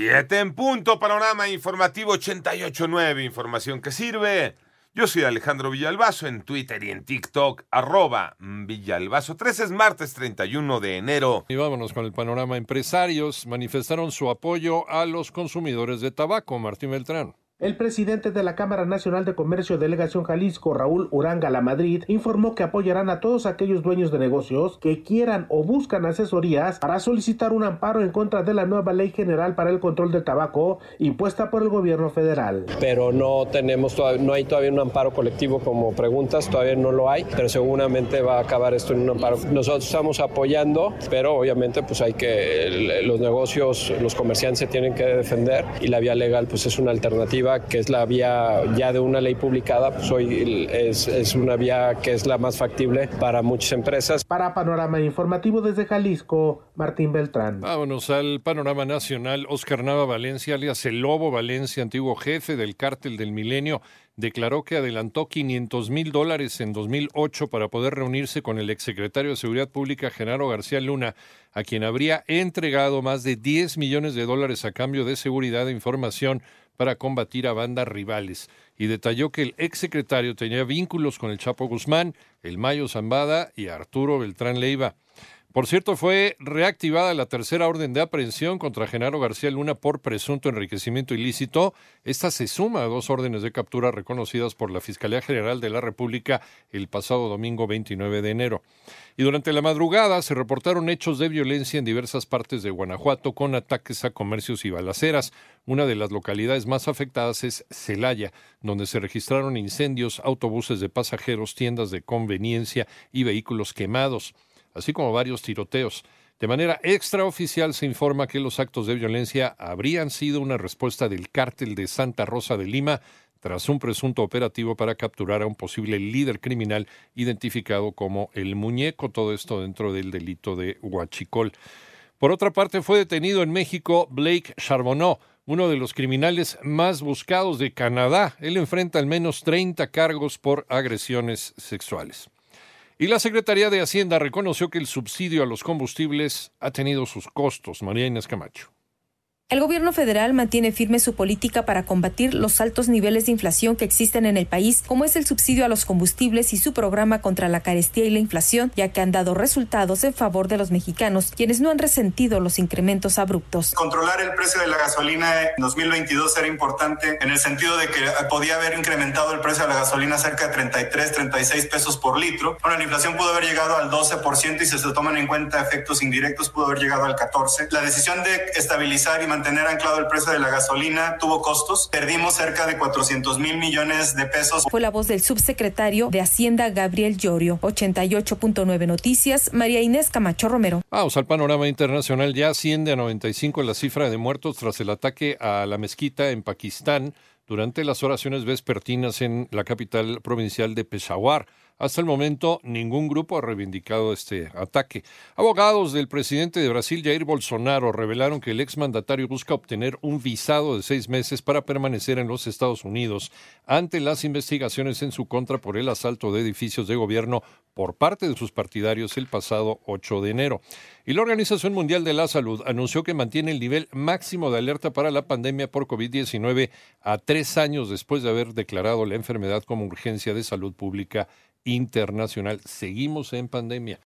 Siete en punto, panorama informativo 88.9, información que sirve. Yo soy Alejandro Villalbazo en Twitter y en TikTok, arroba Villalbazo. 13 es martes 31 de enero. Y vámonos con el panorama. Empresarios manifestaron su apoyo a los consumidores de tabaco. Martín Beltrán. El presidente de la Cámara Nacional de Comercio Delegación Jalisco, Raúl Uranga La Madrid, informó que apoyarán a todos aquellos dueños de negocios que quieran o buscan asesorías para solicitar un amparo en contra de la nueva Ley General para el Control del Tabaco impuesta por el gobierno federal. Pero no tenemos no hay todavía un amparo colectivo como preguntas, todavía no lo hay, pero seguramente va a acabar esto en un amparo. Nosotros estamos apoyando, pero obviamente pues hay que los negocios, los comerciantes se tienen que defender y la vía legal pues es una alternativa que es la vía ya de una ley publicada, pues hoy es, es una vía que es la más factible para muchas empresas. Para Panorama Informativo desde Jalisco, Martín Beltrán. Vámonos al panorama nacional. Oscar Nava Valencia, alias El Lobo Valencia, antiguo jefe del cártel del milenio, declaró que adelantó 500 mil dólares en 2008 para poder reunirse con el exsecretario de Seguridad Pública, Genaro García Luna, a quien habría entregado más de 10 millones de dólares a cambio de seguridad e información para combatir a bandas rivales. Y detalló que el exsecretario tenía vínculos con el Chapo Guzmán, el Mayo Zambada y Arturo Beltrán Leiva. Por cierto, fue reactivada la tercera orden de aprehensión contra Genaro García Luna por presunto enriquecimiento ilícito. Esta se suma a dos órdenes de captura reconocidas por la Fiscalía General de la República el pasado domingo 29 de enero. Y durante la madrugada se reportaron hechos de violencia en diversas partes de Guanajuato con ataques a comercios y balaceras. Una de las localidades más afectadas es Celaya, donde se registraron incendios, autobuses de pasajeros, tiendas de conveniencia y vehículos quemados así como varios tiroteos. De manera extraoficial se informa que los actos de violencia habrían sido una respuesta del cártel de Santa Rosa de Lima tras un presunto operativo para capturar a un posible líder criminal identificado como el muñeco, todo esto dentro del delito de huachicol. Por otra parte, fue detenido en México Blake Charbonneau, uno de los criminales más buscados de Canadá. Él enfrenta al menos 30 cargos por agresiones sexuales. Y la Secretaría de Hacienda reconoció que el subsidio a los combustibles ha tenido sus costos. María Inés Camacho. El gobierno federal mantiene firme su política para combatir los altos niveles de inflación que existen en el país, como es el subsidio a los combustibles y su programa contra la carestía y la inflación, ya que han dado resultados en favor de los mexicanos, quienes no han resentido los incrementos abruptos. Controlar el precio de la gasolina en 2022 era importante en el sentido de que podía haber incrementado el precio de la gasolina cerca de 33, 36 pesos por litro. Bueno, la inflación pudo haber llegado al 12% y si se toman en cuenta efectos indirectos pudo haber llegado al 14%. La decisión de estabilizar y mantener mantener anclado el precio de la gasolina tuvo costos. Perdimos cerca de 400 mil millones de pesos. Fue la voz del subsecretario de Hacienda, Gabriel Llorio. 88.9 Noticias, María Inés Camacho Romero. Vamos al panorama internacional. Ya asciende a 95 la cifra de muertos tras el ataque a la mezquita en Pakistán durante las oraciones vespertinas en la capital provincial de Peshawar. Hasta el momento, ningún grupo ha reivindicado este ataque. Abogados del presidente de Brasil, Jair Bolsonaro, revelaron que el exmandatario busca obtener un visado de seis meses para permanecer en los Estados Unidos ante las investigaciones en su contra por el asalto de edificios de gobierno por parte de sus partidarios el pasado 8 de enero. Y la Organización Mundial de la Salud anunció que mantiene el nivel máximo de alerta para la pandemia por COVID-19 a tres años después de haber declarado la enfermedad como urgencia de salud pública internacional. Seguimos en pandemia.